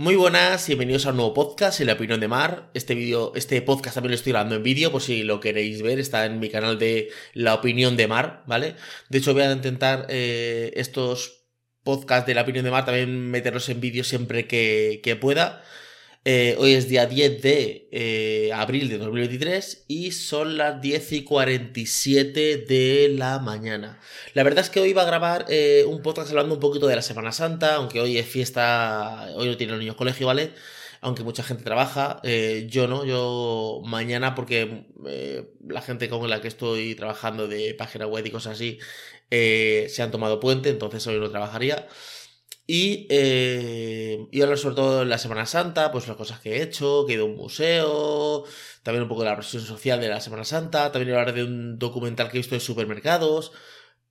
Muy buenas, bienvenidos a un nuevo podcast en la opinión de Mar. Este vídeo, este podcast también lo estoy grabando en vídeo, por si lo queréis ver, está en mi canal de La opinión de Mar, ¿vale? De hecho, voy a intentar eh, estos podcasts de La opinión de Mar también meterlos en vídeo siempre que, que pueda. Eh, hoy es día 10 de eh, abril de 2023 y son las 10 y 47 de la mañana. La verdad es que hoy iba a grabar eh, un podcast hablando un poquito de la Semana Santa, aunque hoy es fiesta, hoy no tienen niños colegio, ¿vale? Aunque mucha gente trabaja, yo no, yo mañana porque la gente con la que estoy trabajando de página web y cosas así se han tomado puente, entonces hoy no trabajaría. Y, eh, y hablar sobre todo en la Semana Santa, pues las cosas que he hecho, que he ido a un museo, también un poco de la presión social de la Semana Santa, también hablar de un documental que he visto de supermercados.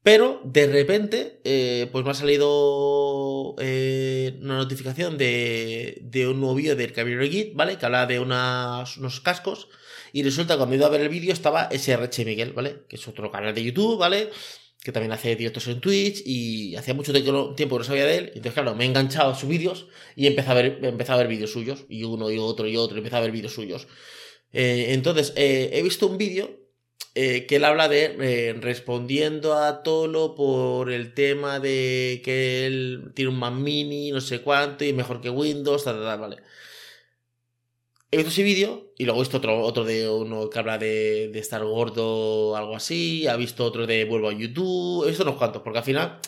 Pero de repente, eh, pues me ha salido eh, una notificación de, de un nuevo vídeo del Camino Git, ¿vale? Que habla de unas, unos cascos. Y resulta que cuando he ido a ver el vídeo estaba SRH Miguel, ¿vale? Que es otro canal de YouTube, ¿vale? Que también hace directos en Twitch y hacía mucho tiempo que no sabía de él. Entonces, claro, me he enganchado a sus vídeos y empecé a ver, empecé a ver vídeos suyos. Y uno y otro y otro, empecé a ver vídeos suyos. Eh, entonces, eh, he visto un vídeo eh, que él habla de respondiendo a Tolo por el tema de que él tiene un Mac mini, no sé cuánto, y mejor que Windows, tal, tal, tal, vale. He visto ese vídeo y luego he visto otro, otro de uno que habla de, estar gordo o algo así. Ha visto otro de vuelvo a YouTube. He visto unos cuantos, porque al final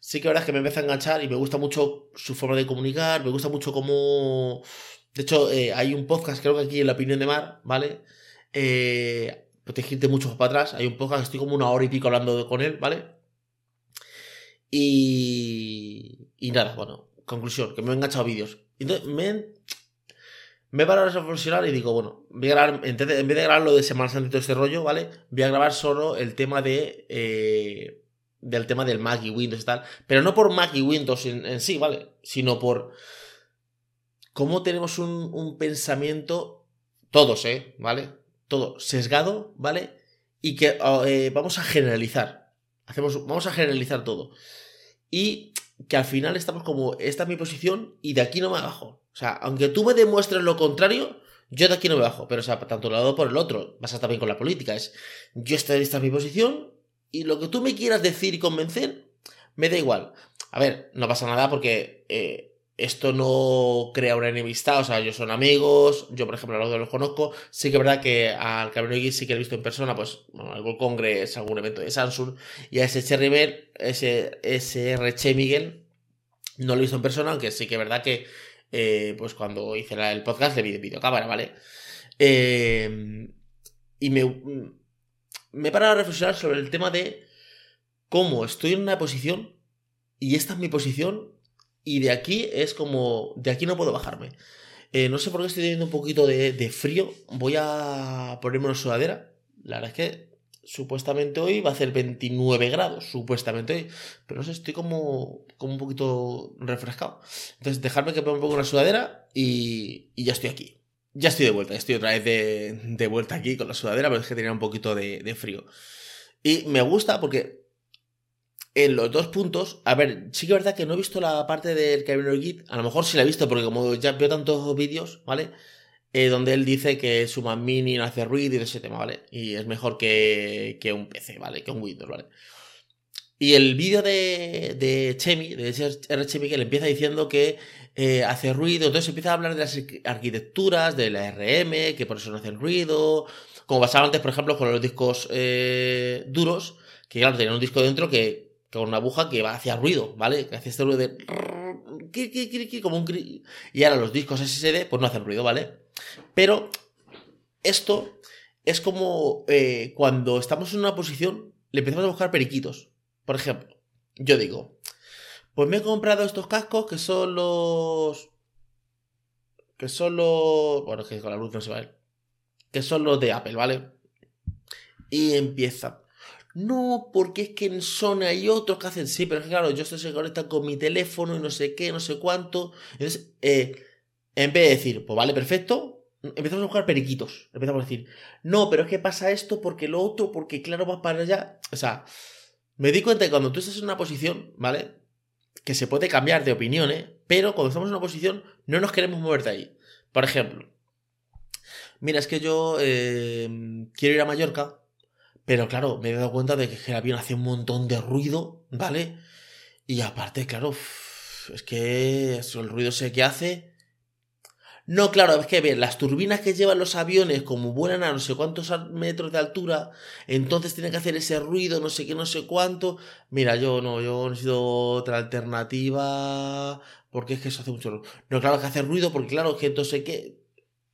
sí que verdad es que me empieza a enganchar y me gusta mucho su forma de comunicar. Me gusta mucho cómo. De hecho, eh, hay un podcast, creo que aquí en La Opinión de Mar, ¿vale? Eh, protegirte mucho para atrás. Hay un podcast, estoy como una hora y pico hablando con él, ¿vale? Y. Y nada, bueno, conclusión, que me he enganchado vídeos. Entonces, me me he parado a reflexionar y digo, bueno, voy a grabar, en vez de grabar lo de Semana Santa y todo este rollo, ¿vale? Voy a grabar solo el tema de. Eh, del tema del Mac y Windows y tal. Pero no por Mac y Windows en, sí, ¿vale? Sino por. cómo tenemos un, pensamiento. Todos, ¿eh? ¿Vale? Todo sesgado, ¿vale? Y que oh, eh, vamos a generalizar. Hacemos, vamos a generalizar todo. Y que al final estamos como, esta es mi posición y de aquí no me bajo. O sea, aunque tú me demuestres lo contrario, yo de aquí no me bajo. Pero, o sea, tanto un lado por el otro. Pasa también con la política. Es, yo estoy, esta en mi posición y lo que tú me quieras decir y convencer, me da igual. A ver, no pasa nada porque eh, esto no crea una enemistad. O sea, ellos son amigos. Yo, por ejemplo, a los dos los conozco. Sí que es verdad que al Cabrera sí que he visto en persona, pues, bueno, algún congreso, algún evento de Samsung. Y a ese Cherry ese, ese Miguel, no lo he visto en persona, aunque sí que es verdad que eh, pues cuando hice el podcast de videocámara, ¿vale? Eh, y me, he parado a reflexionar sobre el tema de cómo estoy en una posición y esta es mi posición y de aquí es como, de aquí no puedo bajarme. Eh, no sé por qué estoy teniendo un poquito de, de, frío. Voy a ponerme una sudadera. La verdad es que supuestamente hoy va a ser 29 grados, supuestamente hoy, pero no sé, estoy como, como un poquito refrescado. Entonces, dejarme que ponga un poco una sudadera y, y, ya estoy aquí. Ya estoy de vuelta, estoy otra vez de, de vuelta aquí con la sudadera, pero es que tenía un poquito de, de, frío. Y me gusta porque en los dos puntos, a ver, sí que es verdad que no he visto la parte del Camino Git, a lo mejor sí la he visto porque como ya veo tantos vídeos, ¿vale? Eh, donde él dice que su Mac Mini no hace ruido y de ese tema, ¿vale? Y es mejor que, que un PC, ¿vale? Que un Windows, ¿vale? Y el vídeo de, de Chemi, de R. Chemi, que le empieza diciendo que eh, hace ruido, entonces empieza a hablar de las arquitecturas, de la RM, que por eso no hacen ruido, como pasaba antes, por ejemplo, con los discos eh, duros, que claro, tenían un disco dentro que, con una aguja que va hacia ruido, ¿vale? Que hace este ruido de... como un... Y ahora los discos SSD, pues no hacen ruido, ¿vale? Pero esto es como eh, cuando estamos en una posición, le empezamos a buscar periquitos. Por ejemplo, yo digo, pues me he comprado estos cascos que son los... Que son los... Bueno, que con la luz no se va a ver. Que son los de Apple, ¿vale? Y empieza. No, porque es que en Sony hay otros que hacen sí, pero es que claro, yo estoy se conectan con mi teléfono y no sé qué, no sé cuánto. Entonces, eh, en vez de decir, pues vale, perfecto, empezamos a buscar periquitos. Empezamos a decir, no, pero es que pasa esto porque lo otro, porque claro, vas para allá. O sea, me di cuenta que cuando tú estás en una posición, ¿vale? que se puede cambiar de opinión, ¿eh? pero cuando estamos en una posición no nos queremos mover de ahí. Por ejemplo, mira, es que yo eh, quiero ir a Mallorca, pero claro, me he dado cuenta de que el avión hace un montón de ruido, ¿vale? Y aparte, claro, es que el ruido sé que hace. No, claro, es que ver, las turbinas que llevan los aviones, como vuelan a no sé cuántos metros de altura, entonces tienen que hacer ese ruido, no sé qué, no sé cuánto. Mira, yo no, yo necesito otra alternativa, porque es que eso hace mucho ruido. No, claro que hace ruido, porque claro, que entonces qué.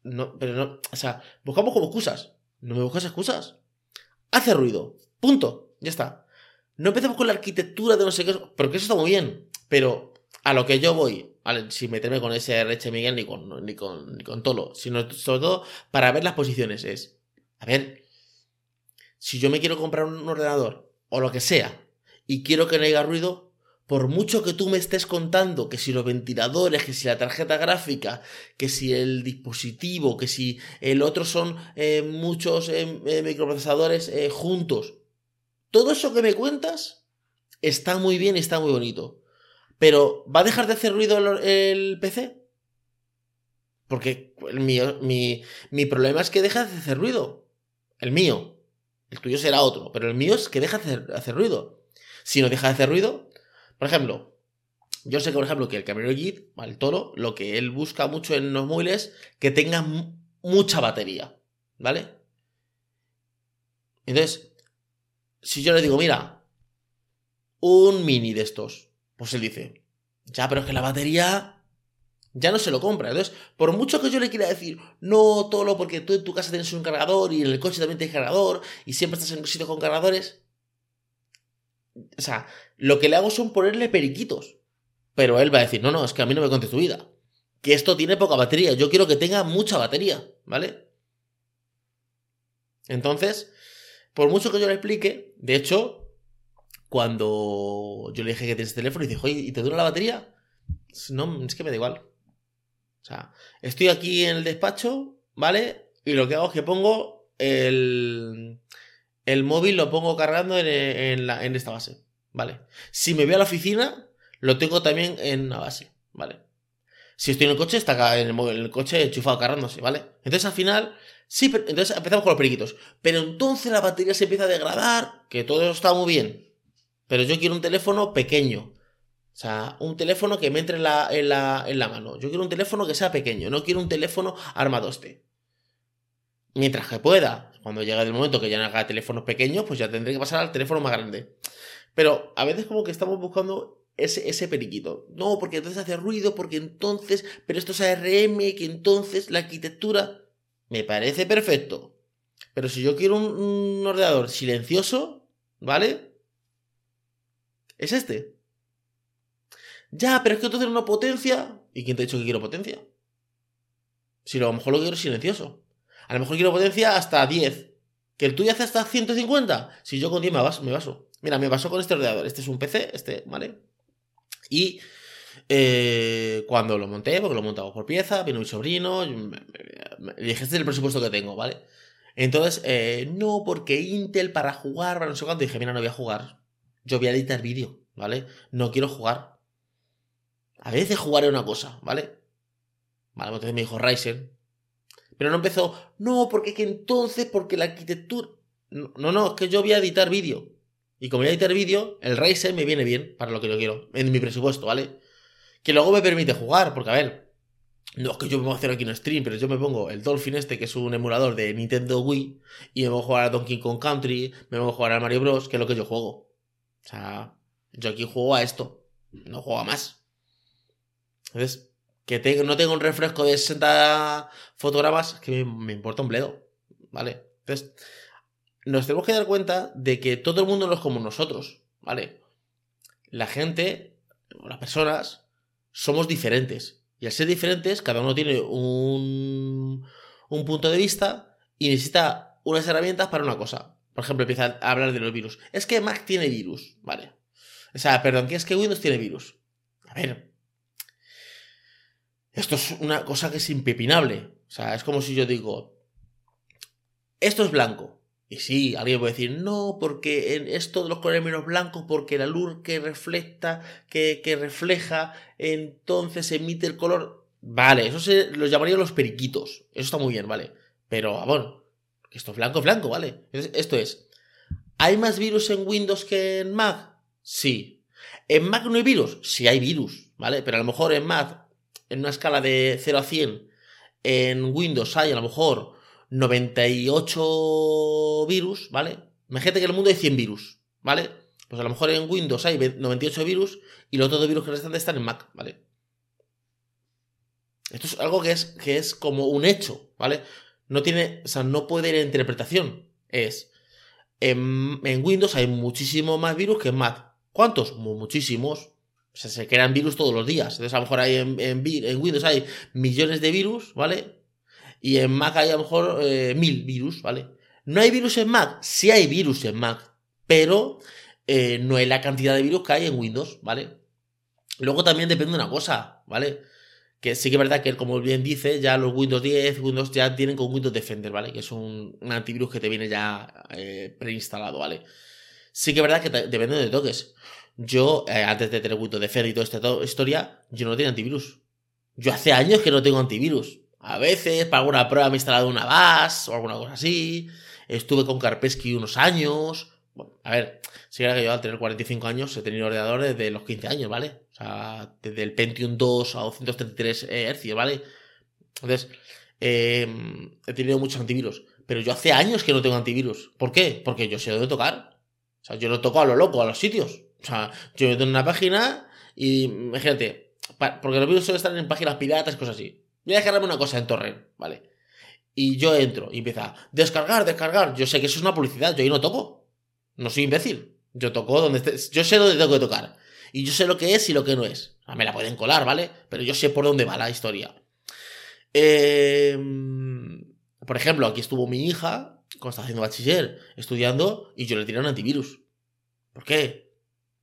No, pero no, o sea, buscamos como excusas. No me buscas excusas. Hace ruido. Punto. Ya está. No empecemos con la arquitectura de no sé qué, porque eso está muy bien. Pero a lo que yo voy, sin meterme con ese Reche Miguel ni con, ni con, ni con Tolo, sino sobre todo para ver las posiciones, es, a ver, si yo me quiero comprar un ordenador o lo que sea y quiero que no haya ruido, por mucho que tú me estés contando que si los ventiladores, que si la tarjeta gráfica, que si el dispositivo, que si el otro son eh, muchos eh, eh, microprocesadores juntos, todo eso que me cuentas está muy bien está muy bonito. Pero, ¿va a dejar de hacer ruido el, PC? Porque mi, mi problema es que deja de hacer ruido. El mío. El tuyo será otro. Pero el mío es que deja de hacer, ruido. Si no deja de hacer ruido, por ejemplo, yo sé que, por ejemplo, que el Camino Jeep, el Toro, lo que él busca mucho en los móviles, que tenga mucha batería. ¿Vale? Entonces, si yo le digo, mira, un mini de estos, pues él dice, ya, pero es que la batería ya no se lo compra. Entonces, por mucho que yo le quiera decir, no, Tolo, porque tú en tu casa tienes un cargador y en el coche también tienes cargador y siempre estás en un sitio con cargadores. O sea, lo que le hago son ponerle periquitos. Pero él va a decir, no, no, es que a mí no me contes tu vida. Que esto tiene poca batería. Yo quiero que tenga mucha batería, ¿vale? Entonces, por mucho que yo le explique, de hecho, cuando yo le dije que tienes teléfono y dice, oye, ¿y te dura la batería? No, es que me da igual. O sea, estoy aquí en el despacho, ¿vale? Y lo que hago es que pongo el, el móvil, lo pongo cargando en, la, en esta base, ¿vale? Si me voy a la oficina, lo tengo también en una base, ¿vale? Si estoy en el coche, está en el, móvil, en el coche enchufado cargándose, ¿vale? Entonces al final, sí, entonces empezamos con los periquitos. Pero entonces la batería se empieza a degradar, que todo eso está muy bien. Pero yo quiero un teléfono pequeño. O sea, un teléfono que me entre en la, en la, mano. Yo quiero un teléfono que sea pequeño. No quiero un teléfono armadoste. Mientras que pueda. Cuando llegue el momento que ya no haga teléfonos pequeños, pues ya tendré que pasar al teléfono más grande. Pero a veces como que estamos buscando ese, ese periquito. No, porque entonces hace ruido, porque entonces, pero esto es ARM, que entonces la arquitectura me parece perfecto. Pero si yo quiero un ordenador silencioso, ¿vale? es este. Ya, pero es que tienes una potencia. ¿Y quién te ha dicho que quiero potencia? Si a lo mejor lo quiero silencioso. A lo mejor quiero potencia hasta 10. ¿Que el tuyo hace hasta 150? Si yo con 10 me baso, me baso. Mira, me baso con este ordenador. Este es un PC, este, ¿vale? Y eh, cuando lo monté, porque lo montamos por pieza, vino mi sobrino, dije, este es el presupuesto que tengo, ¿vale? Entonces, eh, no, porque Intel para jugar, para no sé cuánto, dije, mira, no voy a jugar yo voy a editar vídeo, ¿vale? No quiero jugar. A veces jugaré una cosa, ¿vale? Vale, entonces me dijo Ryzen. Pero no empezó, no, porque que entonces, porque la arquitectura. No, no, es que yo voy a editar vídeo. Y como voy a editar vídeo, el Ryzen me viene bien para lo que yo quiero, en mi presupuesto, ¿vale? Que luego me permite jugar, porque a ver, no es que yo me voy a hacer aquí un stream, pero yo me pongo el Dolphin este, que es un emulador de Nintendo Wii, y me voy a jugar a Donkey Kong Country, me voy a jugar a Mario Bros, que es lo que yo juego. O sea, yo aquí juego a esto, no juego a más. Entonces, que no tengo un refresco de 60 fotogramas, que me, importa un bledo, ¿vale? Entonces, nos tenemos que dar cuenta de que todo el mundo no es como nosotros, ¿vale? La gente, las personas, somos diferentes. Y al ser diferentes, cada uno tiene un, un punto de vista y necesita unas herramientas para una cosa. Por ejemplo, empieza a hablar de los virus. Es que Mac tiene virus, ¿vale? O sea, perdón, que es que Windows tiene virus. A ver. Esto es una cosa que es impepinable. O sea, es como si yo digo, esto es blanco. Y sí, alguien puede decir, no, porque en esto de los colores menos blancos, porque la luz que refleja, que, que refleja, entonces emite el color. Vale, eso se los llamaría los periquitos. Eso está muy bien, vale. Pero, bueno, esto es blanco, blanco, ¿vale? esto es. ¿Hay más virus en Windows que en Mac? Sí. ¿En Mac no hay virus? Sí hay virus, ¿vale? Pero a lo mejor en Mac, en una escala de 0 a 100, en Windows hay a lo mejor 98 virus, ¿vale? Imagínate que en el mundo hay 100 virus, ¿vale? Pues a lo mejor en Windows hay 98 virus y los otros virus que restan están en Mac, ¿vale? Esto es algo que es, que es como un hecho, ¿vale? No tiene, o sea, no puede ir a interpretación. Es, en, Windows hay muchísimo más virus que en Mac. ¿Cuántos? Muchísimos. Se crean virus todos los días. Entonces, a lo mejor hay en, en, Windows hay millones de virus, ¿vale? Y en Mac hay a lo mejor eh, mil virus, ¿vale? ¿No hay virus en Mac? Sí hay virus en Mac, pero eh, no hay la cantidad de virus que hay en Windows, ¿vale? Luego también depende de una cosa, ¿vale? Que sí que es verdad que, como bien dice, ya los Windows 10, Windows ya tienen con Windows Defender, ¿vale? Que es un, antivirus que te viene ya eh, preinstalado, ¿vale? Sí que es verdad que depende de toques. Yo, eh, antes de tener Windows Defender y toda esta historia, yo no tenía antivirus. Yo hace años que no tengo antivirus. A veces, para alguna prueba me he instalado una VAS o alguna cosa así. Estuve con Karpesky unos años. Bueno, a ver, si era que yo al tener 45 años he tenido ordenador desde los 15 años, ¿vale? O sea, desde el Pentium 2 a 233 Hz, ¿vale? Entonces, em, he tenido muchos antivirus. Pero yo hace años que no tengo antivirus. ¿Por qué? Porque yo sé dónde tocar. O sea, yo no toco a lo loco, a los sitios. O sea, yo meto en una página y imagínate, porque los virus suelen estar en páginas piratas y cosas así. Voy a descargarme una cosa en torrent, ¿vale? Y yo entro y empieza, descargar, descargar. Yo sé que eso es una publicidad, yo ahí no toco. No soy imbécil. Yo toco donde esté, yo sé dónde tengo que tocar. Y yo sé lo que es y lo que no es. me la pueden colar, ¿vale? Pero yo sé por dónde va la historia. Em, por ejemplo, aquí estuvo mi hija, cuando está haciendo bachiller, estudiando, y yo le tiré un antivirus. ¿Por qué?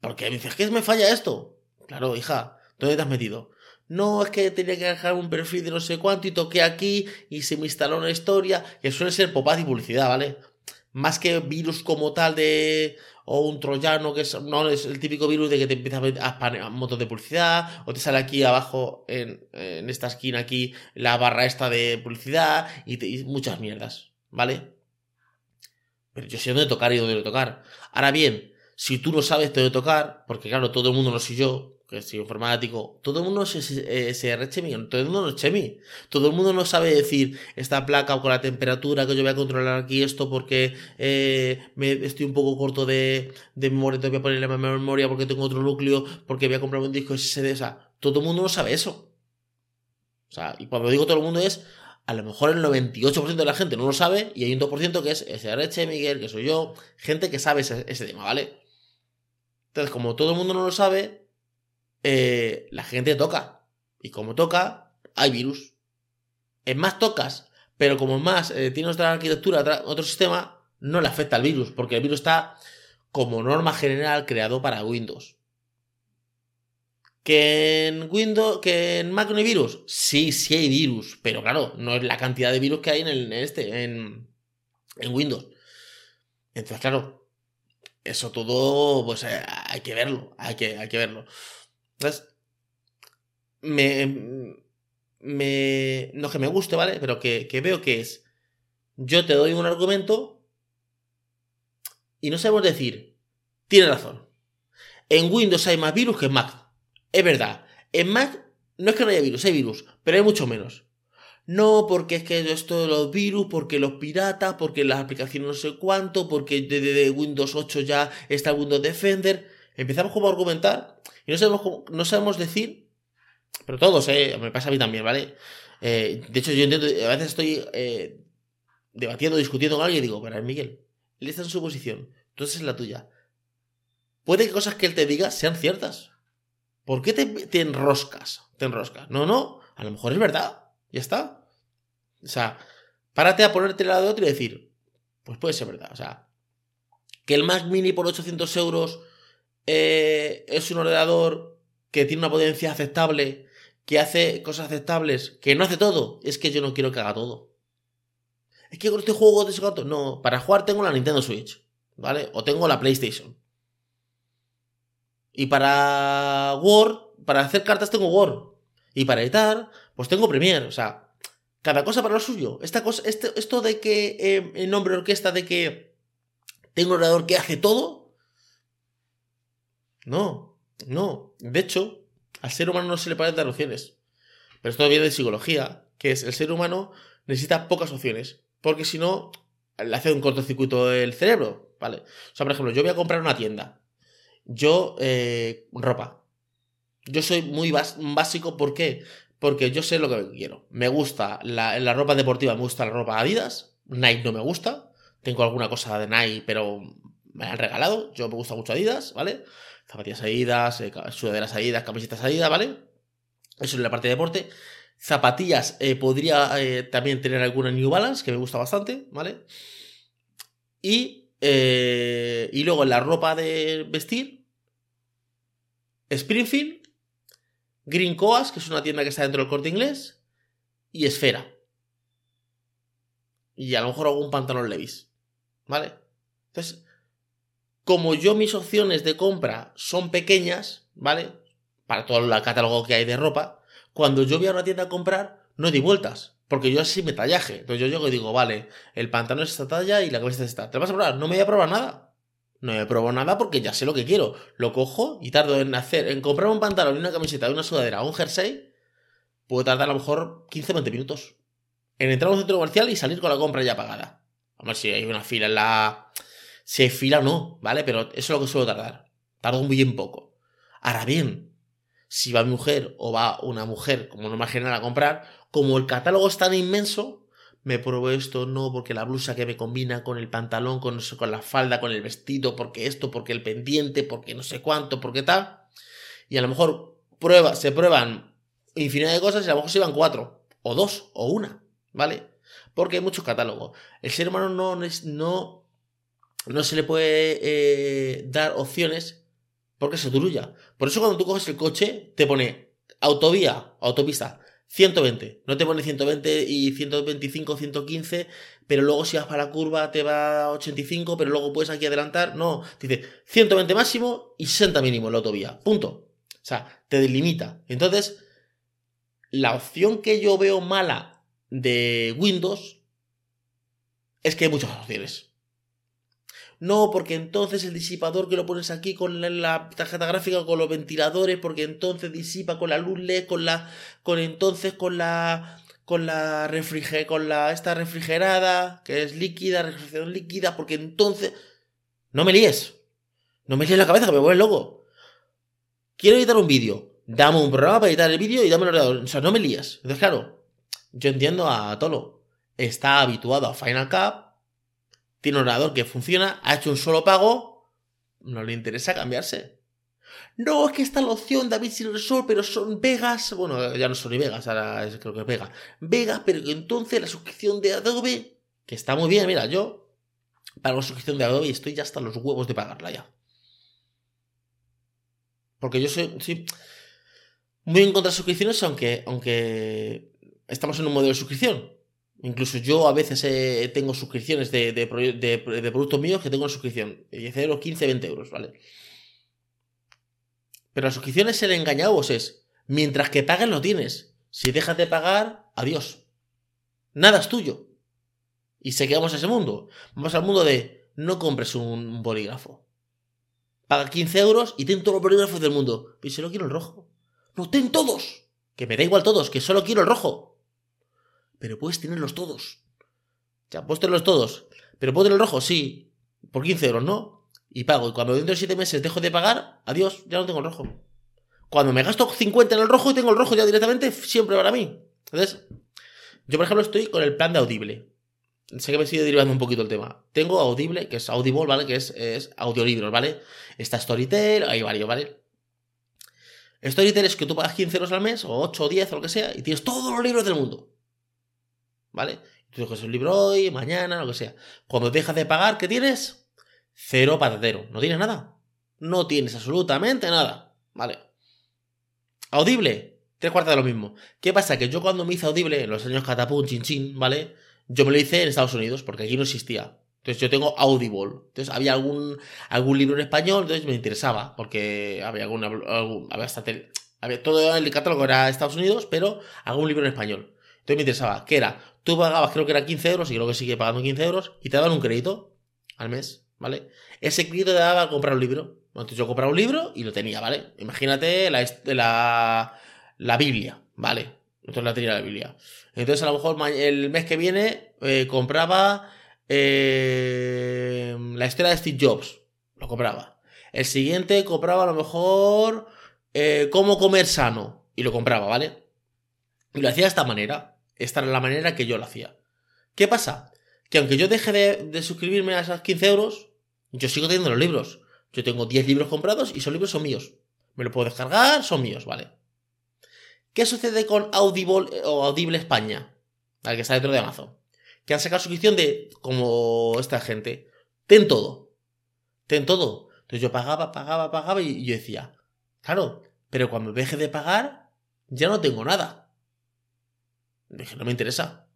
Porque me dices, ¿qué me falla esto? Claro, hija, ¿dónde te has metido? No, es que tenía que dejar un perfil de no sé cuánto y toqué aquí y se me instaló una historia, que suele ser popaz y publicidad, ¿vale? Más que virus como tal de o un troyano que es, no es el típico virus de que te empieza a poner motos de publicidad, o te sale aquí abajo, en, esta esquina aquí, la barra esta de publicidad, y, muchas mierdas, ¿vale? Pero yo sé dónde tocar y dónde tocar. Ahora bien, si tú no sabes dónde tocar, porque claro, todo el mundo no soy yo, que soy informático, todo el mundo es SR Chemi, todo el mundo no es Chemi. Todo el mundo no sabe decir esta placa o con la temperatura que yo voy a controlar aquí esto porque eh, me estoy un poco corto de, de memoria, te voy a poner la memoria porque tengo otro núcleo, porque voy a comprar un disco SSD. O sea, todo el mundo no sabe eso. O sea, y cuando digo todo el mundo es, a lo mejor el 98% de la gente no lo sabe y hay un 2% que es SRH, Miguel, que soy yo, gente que sabe ese tema, ¿vale? Entonces, como todo el mundo no lo sabe, eh, la gente toca. Y como toca, hay virus. Es más tocas, pero como más eh, tiene otra arquitectura, otro sistema, no le afecta al virus, porque el virus está como norma general creado para Windows. ¿Que en Windows, que en Mac no hay virus? Sí, sí hay virus, pero claro, no es la cantidad de virus que hay en, el, este, en, en Windows. Entonces, claro, eso todo, pues eh, hay que verlo, hay que, hay que verlo. Entonces, me, me, no que me guste, ¿vale? Pero que, que veo que es, yo te doy un argumento y no sabemos decir, tiene razón. En Windows hay más virus que en Mac. Es verdad. En Mac no es que no haya virus, hay virus, pero hay mucho menos. No, porque es que esto de los virus, porque los piratas, porque las aplicaciones no sé cuánto, porque desde Windows 8 ya está Windows Defender. Empezamos como a argumentar y no sabemos, no sabemos decir, pero todos, eh, me pasa a mí también, ¿vale? Eh, de hecho, yo entiendo, a veces estoy eh, debatiendo, discutiendo con alguien y digo, pero Miguel, él está en su posición, entonces es la tuya. Puede que cosas que él te diga sean ciertas. ¿Por qué te, te enroscas? Te enroscas. No, no, a lo mejor es verdad. Ya está. O sea, párate a ponerte lado de otro y decir, pues puede ser verdad. O sea, que el Mac Mini por 800 euros eh, es un ordenador que tiene una potencia aceptable, que hace cosas aceptables, que no hace todo, es que yo no quiero que haga todo. es que con este juego de cuánto. No, para jugar tengo la Nintendo Switch, ¿vale? O tengo la PlayStation. Y para Word, para hacer cartas tengo Word. Y para editar, pues tengo Premiere. O sea, cada cosa para lo suyo. Esta cosa, este, esto de que eh, en nombre orquesta de que tengo un ordenador que hace todo. No, no. De hecho, al ser humano no se le pueden dar opciones. Pero esto viene de psicología, que es el ser humano necesita pocas opciones. Porque si no, le hace un cortocircuito el cerebro. ¿Vale? O sea, por ejemplo, yo voy a comprar una tienda. Yo, eh, ropa. Yo soy muy básico, ¿por qué? Porque yo sé lo que quiero. Me gusta la, la ropa deportiva, me gusta la ropa Adidas. Nike no me gusta. Tengo alguna cosa de Nike, pero me han regalado. Yo me gusta mucho Adidas, ¿vale? Zapatillas Adidas, eh, sudaderas Adidas, camisetas Adidas, ¿vale? Eso es la parte de deporte. Zapatillas, eh, podría eh, también tener alguna New Balance, que me gusta bastante, ¿vale? Y, y luego en la ropa de vestir, Springfield, Green Coas, que es una tienda que está dentro del corte inglés, y Esfera. Y a lo mejor algún pantalón Levis. ¿Vale? Entonces, como yo mis opciones de compra son pequeñas, ¿vale? Para todo el catálogo que hay de ropa, cuando yo voy a una tienda a comprar, no di vueltas. Porque yo así me tallaje. Entonces yo llego y digo, vale, el pantalón es esta talla y la camiseta es esta. ¿Te vas a probar? No me voy a probar nada. No me probo nada porque ya sé lo que quiero. Lo cojo y tardo en hacer, en comprar un pantalón y una camiseta y una sudadera o un jersey, puedo tardar a lo mejor 15-20 minutos. En entrar a un centro comercial y salir con la compra ya pagada. A ver si hay una fila en la si hay fila o no, ¿vale? Pero eso es lo que suelo tardar. Tardo un bien poco. Ahora bien, si va mi mujer o va una mujer como normal general a comprar, como el catálogo es tan inmenso, me pruebo esto, no, porque la blusa que me combina con el pantalón, con, con la falda, con el vestido, porque esto, porque el pendiente, porque no sé cuánto, porque tal. Y a lo mejor prueba, se prueban infinidad de cosas y a lo mejor se van cuatro, o dos, o una, ¿vale? Porque hay muchos catálogos. El ser humano no, no no se le puede eh, dar opciones porque se turulla. Por eso cuando tú coges el coche, te pone autovía, autopista, 120. No te pone 120 y 125, 115, pero luego si vas para la curva te va a 85, pero luego puedes aquí adelantar. No, dice 120 máximo y 60 mínimo en la autovía. Punto. O sea, te delimita. Entonces, la opción que yo veo mala de Windows es que hay muchas opciones. No, porque entonces el disipador que lo pones aquí con la, tarjeta gráfica, con los ventiladores, porque entonces disipa con la luz LED, con la. con entonces con la. con la refriger, con la esta refrigerada, que es líquida, refrigeración líquida, porque entonces. No me líes. No me líes la cabeza, que me vuelve loco. Quiero editar un vídeo. Dame un programa para editar el vídeo y dame el ordenador. O sea, no me líes. Entonces, claro, yo entiendo a Tolo. Está habituado a Final Cut tiene un ordenador que funciona, ha hecho un solo pago, no le interesa cambiarse. No, es que está la opción David Sol, pero son Vegas. Bueno, ya no son ni Vegas, ahora es, creo que es Vegas. Vegas, pero entonces la suscripción de Adobe, que está muy bien, mira, yo para la suscripción de Adobe estoy ya hasta los huevos de pagarla ya. Porque yo soy, muy en contra de suscripciones, aunque, aunque estamos en un modelo de suscripción. Incluso yo a veces eh, tengo suscripciones de, productos míos que tengo en suscripción. 10 euros, 15, 20 euros, ¿vale? Pero la suscripción es el engañados, es mientras que pagues lo tienes. Si dejas de pagar, adiós. Nada es tuyo. Y se quedamos a ese mundo. Vamos al mundo de no compres un bolígrafo. Paga 15 euros y ten todos los bolígrafos del mundo. Y solo quiero el rojo. No, ten todos. Que me da igual todos, que solo quiero el rojo pero puedes tenerlos todos. Ya, puedes tenerlos todos. Pero puedo tener el rojo, sí. Por 15 euros, ¿no? Y pago. Y cuando dentro de 7 meses dejo de pagar, adiós, ya no tengo el rojo. Cuando me gasto 50 en el rojo y tengo el rojo ya directamente, siempre para mí. Entonces, yo por ejemplo estoy con el plan de Audible. Sé que me sigue derivando un poquito el tema. Tengo Audible, que es Audible, ¿vale? Que es, es audiolibros, ¿vale? Está Storytel, hay varios, ¿vale? Storytel es que tú pagas 15 euros al mes, o 8 o 10 o lo que sea, y tienes todos los libros del mundo. ¿Vale? Tú coges un libro hoy, mañana, lo que sea. Cuando dejas de pagar, ¿qué tienes? Cero patatero. No tienes nada. No tienes absolutamente nada. ¿Vale? Audible, tres cuartas de lo mismo. ¿Qué pasa? Que yo cuando me hice audible, en los años catapum, chin chin, ¿vale? yo me lo hice en Estados Unidos, porque aquí no existía. Entonces yo tengo Audible. Entonces había algún, algún libro en español, entonces me interesaba, porque había alguna, algún, había hasta había todo el catálogo era Estados Unidos, pero algún libro en español. Entonces me interesaba, ¿qué era? Tú pagabas, creo que era 15 euros, y creo que sigue pagando 15 euros, y te daban un crédito al mes, ¿vale? Ese crédito te daba a comprar un libro. Entonces yo compraba un libro y lo tenía, ¿vale? Imagínate la, la, la Biblia, ¿vale? Entonces la tenía la Biblia. Entonces a lo mejor el mes que viene eh, compraba eh, la historia de Steve Jobs. Lo compraba. El siguiente compraba a lo mejor eh, cómo comer sano. Y lo compraba, ¿vale? Y lo hacía de esta manera. Esta era la manera que yo lo hacía. ¿Qué pasa? Que aunque yo deje de, suscribirme a esos 15 euros, yo sigo teniendo los libros. Yo tengo 10 libros comprados y esos libros son míos. Me los puedo descargar, son míos, ¿vale? ¿Qué sucede con Audible eh, o Audible España? Al que está dentro de Amazon. Que han sacado suscripción de, como esta gente, ten todo. Ten todo. Entonces yo pagaba, pagaba, pagaba y yo decía, claro, pero cuando deje de pagar, ya no tengo nada. Dije, no me interesa.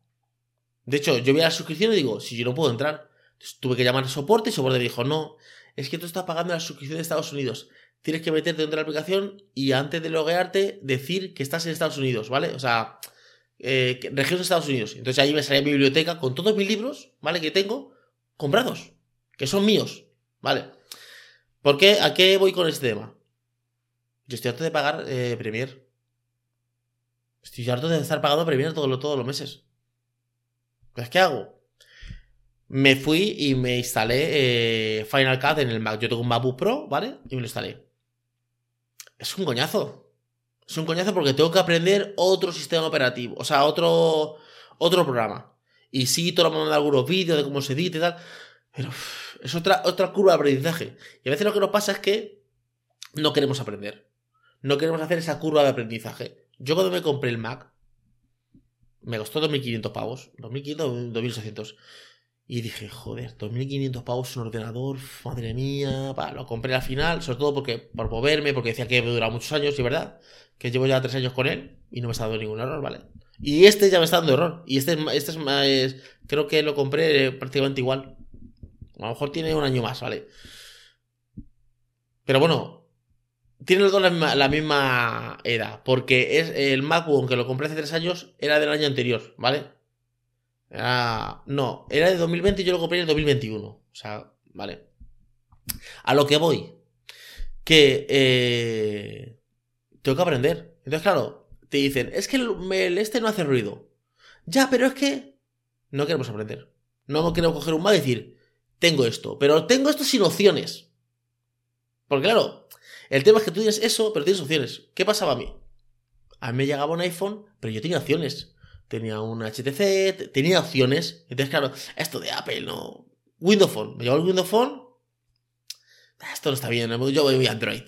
De hecho, yo vi la suscripción y digo, si yo no puedo entrar. Entonces tuve que llamar a soporte y soporte dijo, no, es que tú estás pagando la suscripción de Estados Unidos tienes que meterte dentro de la aplicación y antes de loguearte decir que estás en Estados Unidos, ¿vale? O sea, eh, región de Estados Unidos. Entonces ahí me salía mi biblioteca con todos mis libros, ¿vale? Que tengo comprados, que son míos, ¿vale? ¿Por qué? ¿A qué voy con este tema? Yo estoy harto de pagar eh, Premier. Estoy harto de estar pagando Premier todos, todos los meses. Pues, ¿qué hago? Me fui y me instalé eh, Final Cut en el Mac. Yo tengo un MacBook Pro, ¿vale? Y me lo instalé es un coñazo. Es un coñazo porque tengo que aprender otro sistema operativo, o sea, otro, otro programa. Y sí, todo lo algunos vídeos de cómo se edita y tal, pero es otra, otra curva de aprendizaje. Y a veces lo que nos pasa es que no queremos aprender. No queremos hacer esa curva de aprendizaje. Yo cuando me compré el Mac, me costó 2.500 pavos, 2.500, 2.800. Y dije, joder, 2.500 pavos un ordenador, madre mía. lo compré al final, sobre todo porque por moverme, porque decía que me durado muchos años, y verdad, que llevo ya tres años con él y no me está dando ningún error, ¿vale? Y este ya me está dando error. Y este, este es más, creo que lo compré prácticamente igual. A lo mejor tiene un año más, ¿vale? Pero bueno, tiene los dos la misma, edad, porque es el MacBook, aunque lo compré hace tres años, era del año anterior, ¿vale? No, era de 2020 y yo lo compré en el 2021. O sea, vale. A lo que voy. Que. Eh, tengo que aprender. Entonces, claro, te dicen, es que el, este no hace ruido. Ya, pero es que. No queremos aprender. No queremos coger un Mac y decir, tengo esto. Pero tengo esto sin opciones. Porque, claro, el tema es que tú tienes eso, pero tienes opciones. ¿Qué pasaba a mí? A mí me llegaba un iPhone, pero yo tenía opciones tenía un HTC, tenía opciones. Entonces, claro, esto de Apple, no. Windows Phone, me llegó el Windows Phone. Ah, esto no está bien, yo voy a Android.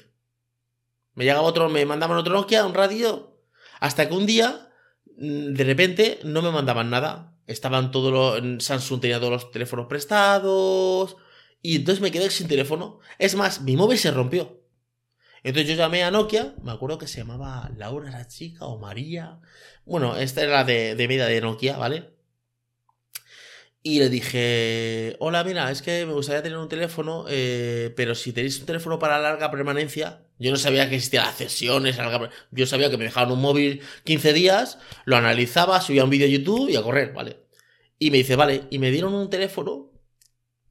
Me llegaba otro, me mandaban otro Nokia, un radio. Hasta que un día, mm, de repente, no me mandaban nada. Estaban todos los. Samsung tenía todos los teléfonos prestados. Y entonces me quedé sin teléfono. Es más, mi móvil se rompió. Entonces yo llamé a Nokia, me acuerdo que se llamaba Laura la chica o María. Bueno, esta era la de, de vida de Nokia, ¿vale? Y le dije, hola, mira, es que me gustaría tener un teléfono, eh, pero si tenéis un teléfono para larga permanencia, yo no sabía que existían las sesiones, yo sabía que me dejaban un móvil 15 días, lo analizaba, subía un vídeo a YouTube y a correr, ¿vale? Y me dice, vale, y me dieron un teléfono,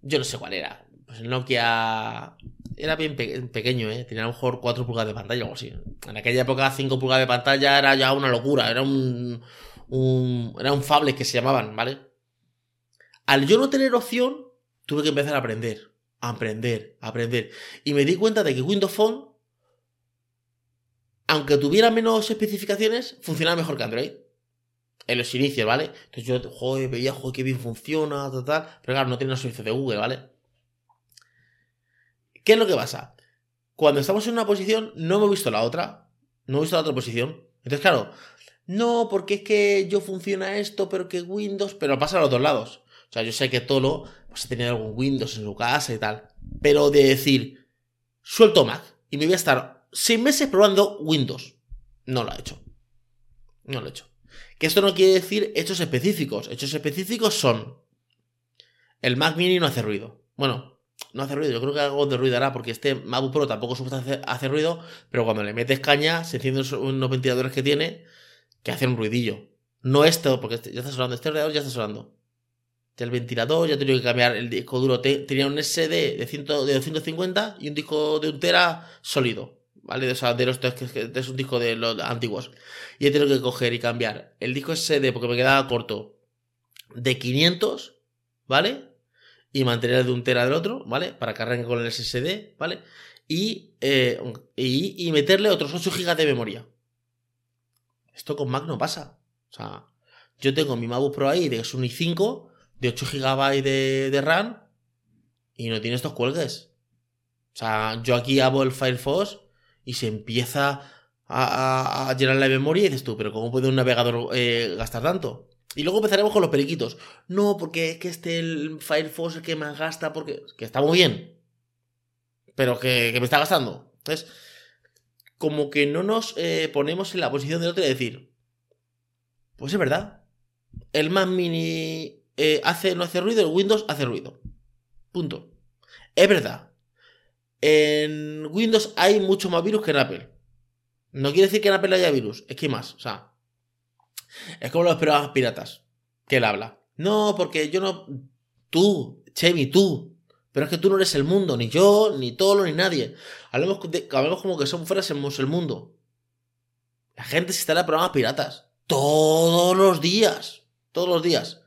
yo no sé cuál era, pues el Nokia era bien pequeño, ¿eh? Tenía a lo mejor 4 pulgadas de pantalla o algo así. En aquella época 5 pulgadas de pantalla era ya una locura, era un, era un fable que se llamaban, ¿vale? Al yo no tener opción, tuve que empezar a aprender, a aprender, a aprender. Y me di cuenta de que Windows Phone, aunque tuviera menos especificaciones, funcionaba mejor que Android. En los inicios, ¿vale? Entonces yo, joder, veía, joder, qué bien funciona, total. Pero claro, no tiene los servicios de Google, ¿vale? ¿Qué es lo que pasa? Cuando estamos en una posición, no hemos visto la otra. No hemos visto la otra posición. Entonces, claro, no, porque es que yo funciona esto, pero que Windows, pero pasa a los dos lados. O sea, yo sé que Tolo pues, ha tenido algún Windows en su casa y tal. Pero de decir, suelto Mac y me voy a estar seis meses probando Windows. No lo ha hecho. No lo ha hecho. Que esto no quiere decir hechos específicos. Hechos específicos son. El Mac Mini no hace ruido. Bueno, no hace ruido. Yo creo que algo de ruido hará porque este MacBook Pro tampoco hace, hace ruido. Pero cuando le metes caña, se encienden unos ventiladores que tiene que hacen un ruidillo. No esto, porque este, ya está sonando. Este ordenador ya está sonando. El ventilador, ya tenido que cambiar el disco duro. Tenía un SD de, 100, de 250 y un disco de un tera sólido. ¿vale? De, de los que es un disco de los antiguos. Y he tenido que coger y cambiar el disco SD porque me quedaba corto de 500, ¿vale? Y mantener de un tera del otro, ¿vale? Para cargar con el SSD, ¿vale? Y, eh, y, meterle otros 8 GB de memoria. Esto con Mac no pasa. O sea, yo tengo mi MacBook Pro ahí, de un i5, de 8 GB de, de RAM, y no tiene estos cuelgues. O sea, yo aquí hago el Firefox y se empieza a, llenar la memoria y dices tú, pero ¿cómo puede un navegador eh, gastar tanto? Y luego empezaremos con los periquitos. No, porque es que este el Firefox el que más gasta, porque. que está muy bien. Pero que, me está gastando. Entonces, como que no nos eh, ponemos en la posición del otro y decir. Pues es verdad. El Mac Mini eh, hace, no hace ruido, el Windows hace ruido. Punto. Es verdad. En Windows hay mucho más virus que en Apple. No quiere decir que en Apple haya virus, es que más. O sea, es como los programas piratas que él habla. No, porque yo no. Tú, Chevy, tú. Pero es que tú no eres el mundo, ni yo, ni Tolo, ni nadie. Hablamos, como que son fuera el mundo. La gente se instala programas piratas. Todos los días. Todos los días.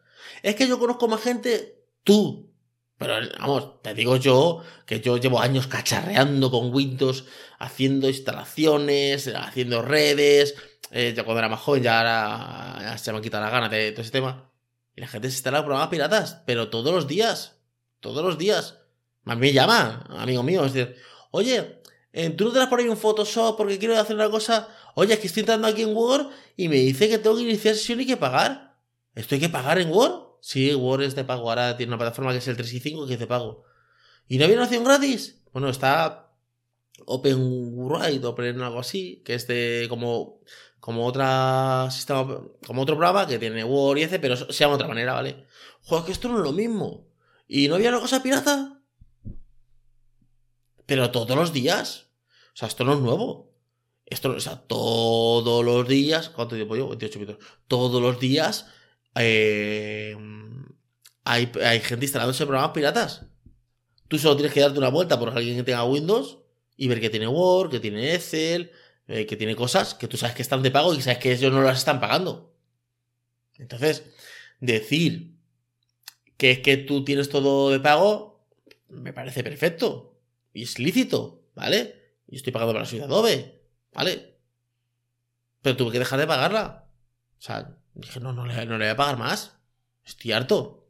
Es que yo conozco más gente. Tú. Pero vamos, te digo yo que yo llevo años cacharreando con Windows, haciendo instalaciones, haciendo redes. Eh, ya cuando era más joven ya, ahora, se me han quitado la gana de todo ese tema. Y la gente se instala programas piratas, pero todos los días. Todos los días. A mí me llama, amigo mío, es decir, oye, eh, tú no te das por ahí un Photoshop porque quiero hacer una cosa. Oye, es que estoy entrando aquí en Word y me dice que tengo que iniciar sesión y que pagar. ¿Esto hay que pagar en Word? Sí, Word es de pago. Ahora tiene una plataforma que es el 365 que es de pago. ¿Y no había una opción gratis? Bueno, está OpenWrite, Open algo así, que es de como, como otra sistema, como otro programa que tiene Word y ese, pero se llama de otra manera, ¿vale? Joder, que esto no es lo mismo. ¿Y no había una cosa pirata? Pero todos los días. O sea, esto no es nuevo. Esto, o sea, todos los días. ¿Cuánto tiempo llevo? 28 minutos. Todos los días eh, hay, hay, gente instalándose programas piratas. Tú solo tienes que darte una vuelta por alguien que tenga Windows y ver que tiene Word, que tiene Excel, eh, que tiene cosas que tú sabes que están de pago y sabes que ellos no las están pagando. Entonces, decir que es que tú tienes todo de pago, me parece perfecto. Y es lícito, ¿vale? Y estoy pagando para la suya Adobe, ¿vale? Pero tuve que dejar de pagarla. O sea, Dije, no, no le, no le voy a pagar más. Estoy harto.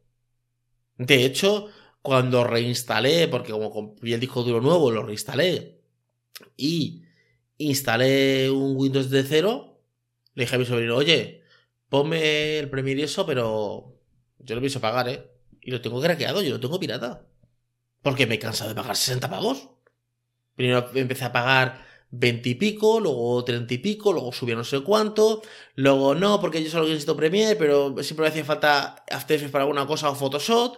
De hecho, cuando reinstalé, porque como compré el disco duro nuevo, lo reinstalé y instalé un Windows de cero, le dije a mi sobrino, oye, ponme el Premiere y eso, pero yo lo pienso pagar, ¿eh? Y lo tengo craqueado, yo lo tengo pirata. Porque me he cansado de pagar 60 pagos. Primero empecé a pagar 20 y pico, luego 30 y pico, luego subía no sé cuánto, luego no, porque yo solo necesito Premiere, pero siempre me hacía falta After para alguna cosa o Photoshop,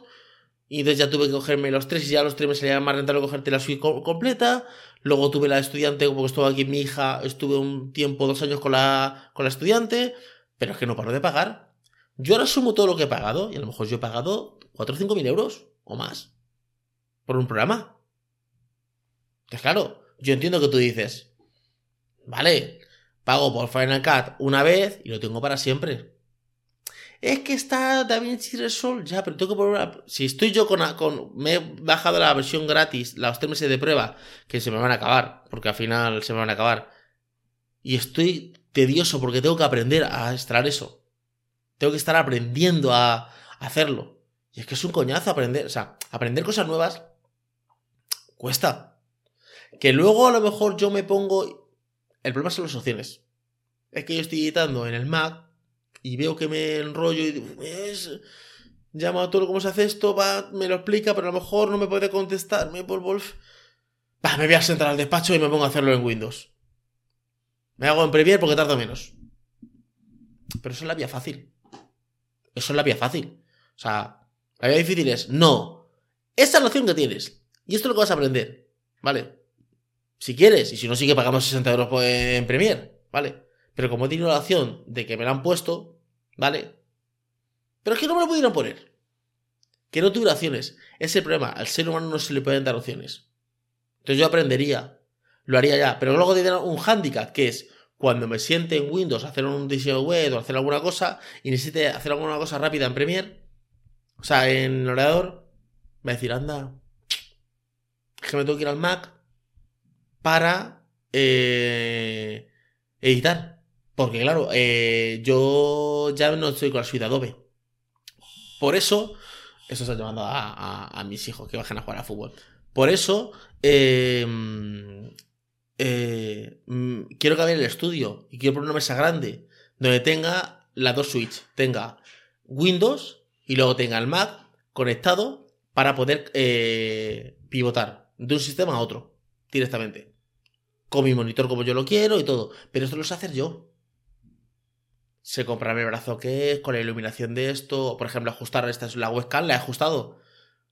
y entonces ya tuve que cogerme los tres y ya los tres me salía más rentable cogerte la suite completa, luego tuve la estudiante, como estuvo aquí mi hija, estuve un tiempo, dos años con la, con la estudiante, pero es que no paro de pagar. Yo ahora sumo todo lo que he pagado, y a lo mejor yo he pagado 4 o 5 mil euros, o más, por un programa. Entonces claro, yo entiendo que tú dices, vale, pago por Final Cut una vez y lo tengo para siempre. Es que está DaVinci Resolve, ya, pero tengo que poner Si estoy yo con, con... Me he bajado la versión gratis, los tres meses de prueba, que se me van a acabar, porque al final se me van a acabar. Y estoy tedioso porque tengo que aprender a extraer eso. Tengo que estar aprendiendo a hacerlo. Y es que es un coñazo aprender, o sea, aprender cosas nuevas cuesta. Que luego a lo mejor yo me pongo. El problema son las opciones. Es que yo estoy editando en el Mac y veo que me enrollo y digo, es... llama a todo cómo se hace esto, va, me lo explica, pero a lo mejor no me puede contestar, me por. Va, me voy a sentar al despacho y me pongo a hacerlo en Windows. Me hago en Premiere porque tardo menos. Pero eso es la vía fácil. Eso es la vía fácil. O sea, la vía difícil es, no, esta es la opción que tienes. Y esto es lo que vas a aprender. ¿Vale? Si quieres, y si no, sí que pagamos 60 euros en Premiere. ¿Vale? Pero como he tenido la opción de que me la han puesto, ¿vale? Pero es que no me lo pudieron poner. Que no tuve opciones. Es el problema. Al ser humano no se le pueden dar opciones. Entonces yo aprendería. Lo haría ya. Pero luego de un handicap, que es cuando me siente en Windows a hacer un diseño web o hacer alguna cosa y necesite hacer alguna cosa rápida en Premiere, o sea, en el ordenador, va a decir, anda, es que me tengo que ir al Mac para eh, editar. Porque claro, eh, yo ya no estoy con la suite Adobe. Por eso, eso está llamando a, mis hijos que bajen a jugar a fútbol. Por eso, eh, eh, mm, quiero quiero el estudio y quiero poner una mesa grande donde tenga las dos Switch. Tenga Windows y luego tenga el Mac conectado para poder pivotar de un sistema a otro directamente. Con mi monitor como yo lo quiero y todo. Pero esto lo sé hacer yo se compra el brazo que es, con la iluminación de esto, por ejemplo, ajustar esta es la webcam, la he ajustado.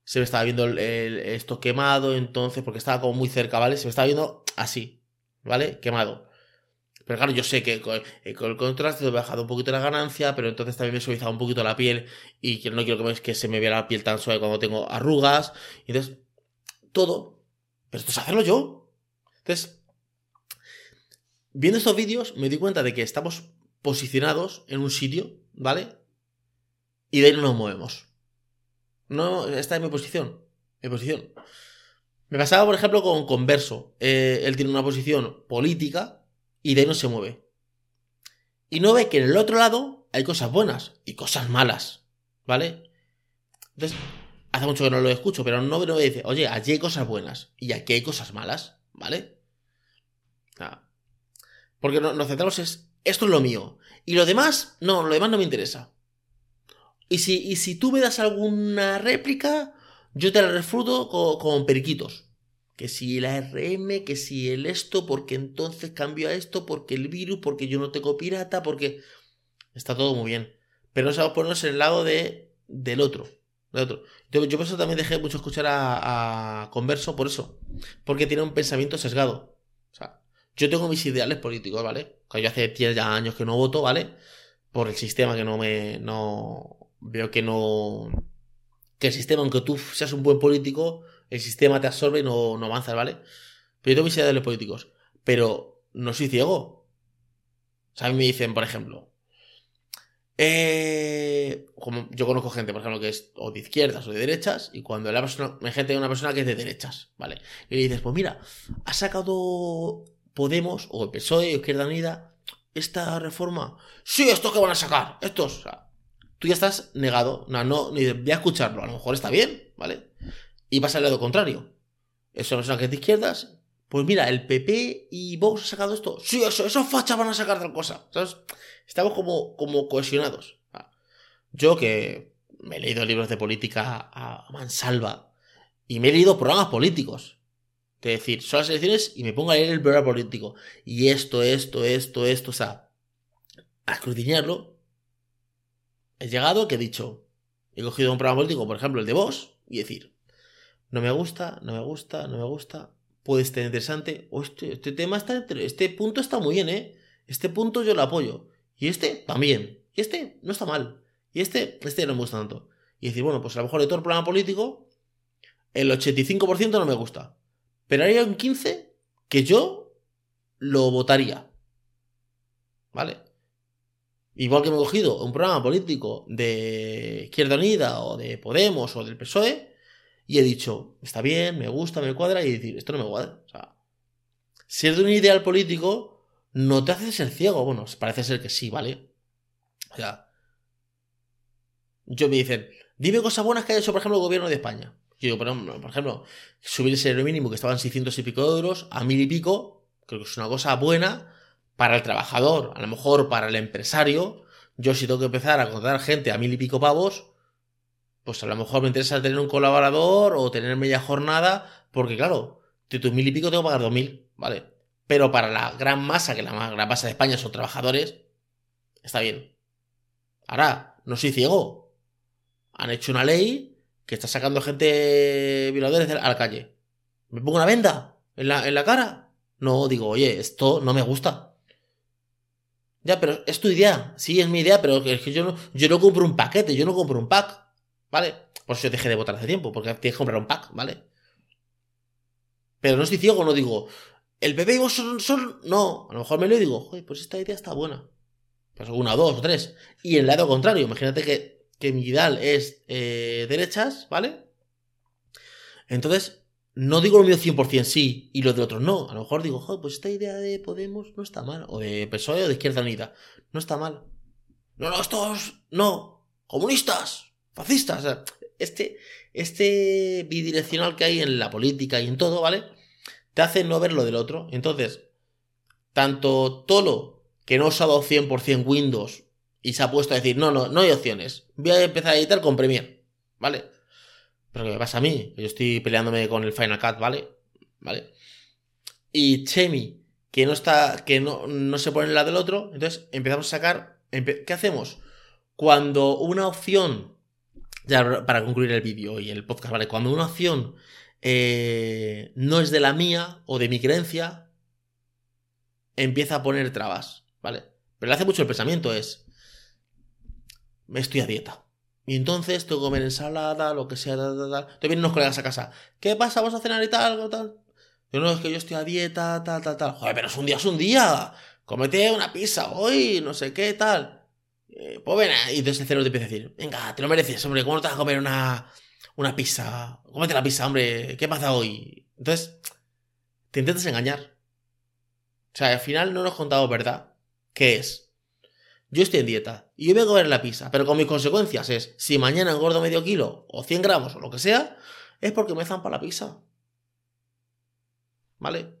Se me estaba viendo esto quemado, entonces, porque estaba como muy cerca, ¿vale? Se me estaba viendo así, ¿vale? Quemado. Pero claro, yo sé que con, eh, el contraste he bajado un poquito la ganancia, pero entonces también me he suavizado un poquito la piel y no quiero que, que se me vea la piel tan suave cuando tengo arrugas. Entonces, todo. Pero esto es hacerlo yo. Entonces, viendo estos vídeos me di cuenta de que estamos posicionados en un sitio, ¿vale? Y de ahí no nos movemos. No, esta es mi posición. Mi posición. Me pasaba, por ejemplo, con Converso. Eh, él tiene una posición política y de ahí no se mueve. Y no ve que en el otro lado hay cosas buenas y cosas malas, ¿vale? Entonces, hace mucho que no lo escucho, pero no me dice, oye, allí hay cosas buenas y aquí hay cosas malas, ¿vale? Porque nos centramos es esto es lo mío. Y lo demás, no, lo demás no me interesa. Y si, si tú me das alguna réplica, yo te la refruto con, periquitos. Que si la RM, que si el esto, porque entonces cambio a esto, porque el virus, porque yo no tengo pirata, porque... Está todo muy bien. Pero no sabemos ponernos en el lado de, del otro. otro. Yo, yo por eso también dejé mucho escuchar a Converso, por eso. Porque tiene un pensamiento sesgado. O sea, yo tengo mis ideales políticos, ¿vale? Que yo hace 10 ya años que no voto, ¿vale? Por el sistema que no me. No. Veo que no. Que el sistema, aunque tú seas un buen político, el sistema te absorbe y no, no avanzas, ¿vale? Pero yo tengo mis ideales políticos. Pero no soy ciego. O sea, a mí me dicen, por ejemplo. Eh, como yo conozco gente, por ejemplo, que es o de izquierdas o de derechas, y cuando la persona, hay gente, una persona que es de derechas, ¿vale? Y le dices, pues mira, ha sacado Podemos, o el PSOE, o Izquierda Unida, esta reforma, sí, estos que van a sacar, estos, tú ya estás negado, no, no, ni voy a escucharlo, a lo mejor está bien, ¿vale? Y pasa al lado contrario. Es una persona que es de izquierdas, pues mira, el PP y Vox han sacado esto, sí, eso, esos fachas van a sacar tal cosa, ¿sabes? Estamos como, como cohesionados. Yo que me he leído libros de política a mansalva y me he leído programas políticos es decir, son las elecciones y me pongo a leer el programa político. Y esto, esto, esto, esto, o sea, a escrutinarlo. He llegado que he dicho, he cogido un programa político, por ejemplo, el de vos, y decir, no me gusta, no me gusta, no me gusta, puede estar interesante, o este, este tema está, este punto está muy bien, ¿eh? Este punto yo lo apoyo. Y este también. Y este no está mal. Y este, este no me gusta tanto. Y decir, bueno, pues a lo mejor de todo el programa político, el 85% no me gusta. Pero hay un 15 que yo lo votaría. ¿Vale? Igual que me he cogido un programa político de Izquierda Unida o de Podemos o del PSOE y he dicho, está bien, me gusta, me cuadra y decir, esto no me cuadra. O sea, ser de un ideal político no te hace ser ciego. Bueno, parece ser que sí, ¿vale? O sea, yo me dicen, dime cosas buenas que haya hecho, por ejemplo, el gobierno de España. Yo por ejemplo, subir el salario mínimo que estaban 600 y pico euros a mil y pico, creo que es una cosa buena para el trabajador, a lo mejor para el empresario. Yo si tengo que empezar a contratar gente a mil y pico pavos, pues a lo mejor me interesa tener un colaborador o tener media jornada, porque claro, de tus mil y pico tengo que pagar dos mil, ¿vale? Pero para la gran masa, que la gran masa de España son trabajadores, está bien. Ahora, no soy ciego. Han hecho una ley que está sacando gente violadores a la calle. ¿Me pongo una venda en la, en la cara? No, digo, oye, esto no me gusta. Ya, pero es tu idea. Sí, es mi idea, pero es que yo no, yo no compro un paquete, yo no compro un pack. ¿Vale? Por eso yo dejé de votar hace tiempo, porque tienes que comprar un pack, ¿vale? Pero no estoy ciego, no digo, el bebé y vos son, son. No, a lo mejor me lo digo, joder, pues esta idea está buena. Pues una, dos, tres. Y el lado contrario, imagínate que, que mi ideal es eh, derechas, ¿vale? Entonces, no digo lo mío 100% sí y lo de otros no. A lo mejor digo, joder, pues esta idea de Podemos no está mal. O de PSOE o de Izquierda Unida. No está mal. No, no, estos. No. Comunistas. Fascistas. este, este bidireccional que hay en la política y en todo, ¿vale? Te hace no ver lo del otro. Entonces, tanto Tolo, que no ha usado 100% Windows y se ha puesto a decir, no, no, no hay opciones. Voy a empezar a editar con Premiere, ¿vale? Pero ¿qué me pasa a mí? Yo estoy peleándome con el Final Cut, ¿vale? ¿Vale? Y Chemi, que no está, que no, no se pone en la del otro, entonces empezamos a sacar, ¿qué hacemos? Cuando una opción, ya para concluir el vídeo y el podcast, ¿vale? Cuando una opción eh, no es de la mía o de mi creencia, empieza a poner trabas, ¿vale? Pero le hace mucho el pensamiento, es, me estoy a dieta. Y entonces tengo que comer ensalada, lo que sea, tal, tal, tal. Te vienen unos colegas a casa. ¿Qué pasa? ¿Vamos a cenar y tal? Tal? Yo no, es que yo estoy a dieta, tal, tal, tal. Joder, pero es un día, es un día. Comete una pizza hoy, no sé qué, tal. Eh, pues ven, y entonces el te empieza a decir, venga, te lo mereces, hombre, ¿cómo no te vas a comer una, una pizza? Cómete la pizza, hombre, ¿qué pasa hoy? Entonces, te intentas engañar. O sea, al final no nos contado verdad. ¿Qué es? Yo estoy en dieta y yo voy a comer la pizza, pero con mis consecuencias es, si mañana engordo medio kilo o 100 gramos o lo que sea, es porque me zampa la pizza. ¿Vale?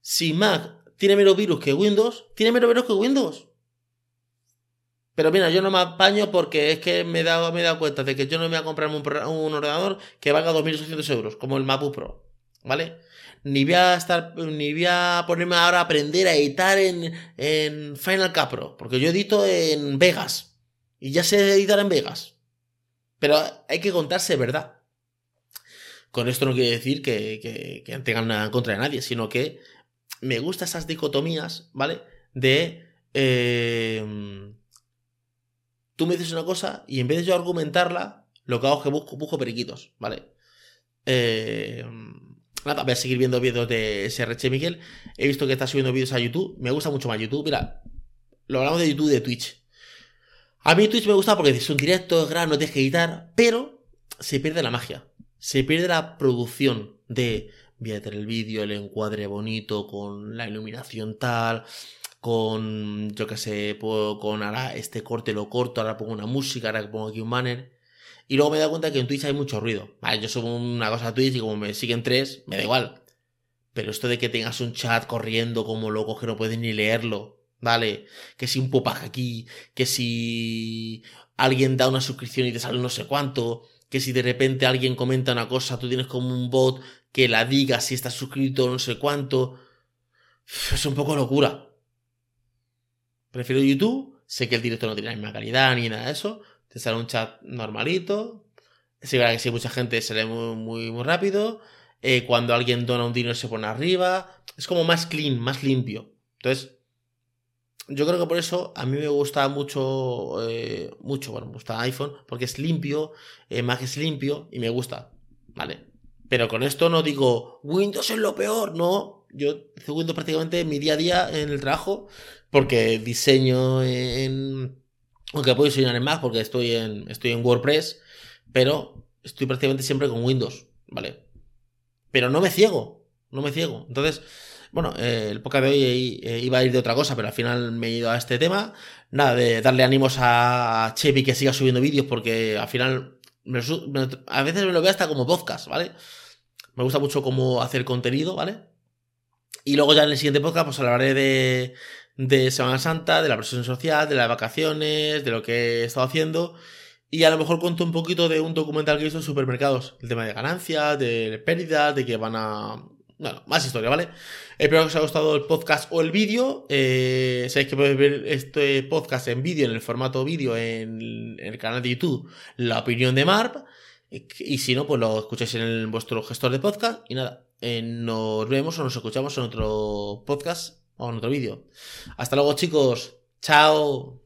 Si Mac tiene menos virus que Windows, tiene menos virus que Windows. Pero mira, yo no me apaño porque es que me he dado, me he dado cuenta de que yo no me voy a comprar un, un ordenador que valga 2.800 euros, como el MacBook Pro. ¿Vale? Ni voy a estar, ni voy a ponerme ahora a aprender a editar en, en Final Cut Pro, porque yo edito en Vegas y ya sé editar en Vegas. Pero hay que contarse verdad. Con esto no quiere decir que, que, tengan nada en contra de nadie, sino que me gustan esas dicotomías, ¿vale? De... Eh, tú me dices una cosa y en vez de yo argumentarla, lo que hago es que busco, busco periquitos, ¿vale? Eh, Nada, voy a seguir viendo vídeos de SRH Miguel. He visto que está subiendo vídeos a YouTube. Me gusta mucho más YouTube. Mira, lo hablamos de YouTube y de Twitch. A mí Twitch me gusta porque es un directo, es grande, no tienes que editar, pero se pierde la magia. Se pierde la producción de voy a tener el vídeo, el encuadre bonito, con la iluminación tal, con, yo qué sé, con ahora este corte lo corto, ahora pongo una música, ahora pongo aquí un banner. Y luego me he dado cuenta que en Twitch hay mucho ruido. Vale, yo subo una cosa a Twitch y como me siguen tres, me da igual. Pero esto de que tengas un chat corriendo como loco que no puedes ni leerlo, ¿vale? Que si un popaje aquí, que si alguien da una suscripción y te sale no sé cuánto, que si de repente alguien comenta una cosa, tú tienes como un bot que la diga si estás suscrito no sé cuánto. Es un poco locura. Prefiero YouTube, sé que el directo no tiene la misma calidad ni nada de eso, te sale un chat normalito. Sí, verdad que si mucha gente se lee muy, muy, rápido. Eh, cuando alguien dona un dinero se pone arriba. Es como más clean, más limpio. Entonces, yo creo que por eso a mí me gusta mucho, eh, mucho, bueno, me gusta iPhone, porque es limpio, eh, Mac es limpio y me gusta, ¿vale? Pero con esto no digo, Windows es lo peor, no. Yo uso Windows prácticamente en mi día a día en el trabajo, porque diseño en aunque puedo diseñar en Mac porque estoy en, estoy en WordPress, pero estoy prácticamente siempre con Windows, ¿vale? Pero no me ciego, no me ciego. Entonces, bueno, eh, el podcast de hoy eh, iba a ir de otra cosa, pero al final me he ido a este tema. Nada, de darle ánimos a Chevy que siga subiendo vídeos porque al final a veces me lo veo hasta como podcast, ¿vale? Me gusta mucho cómo hacer contenido, ¿vale? Y luego ya en el siguiente podcast pues hablaré de, de Semana Santa, de la presión social, de las vacaciones, de lo que he estado haciendo. Y a lo mejor cuento un poquito de un documental que hizo en supermercados. El tema de ganancias, de pérdidas, de que van a. bueno, más historia, ¿vale? Espero que os haya gustado el podcast o el vídeo. Eh, sabéis que podéis ver este podcast en vídeo, en el formato vídeo, en, el canal de YouTube, La Opinión de Marp. Y si no, pues lo escucháis en vuestro gestor de podcast. Y nada, eh, nos vemos o nos escuchamos en otro podcast o en otro vídeo. Hasta luego, chicos. Chao.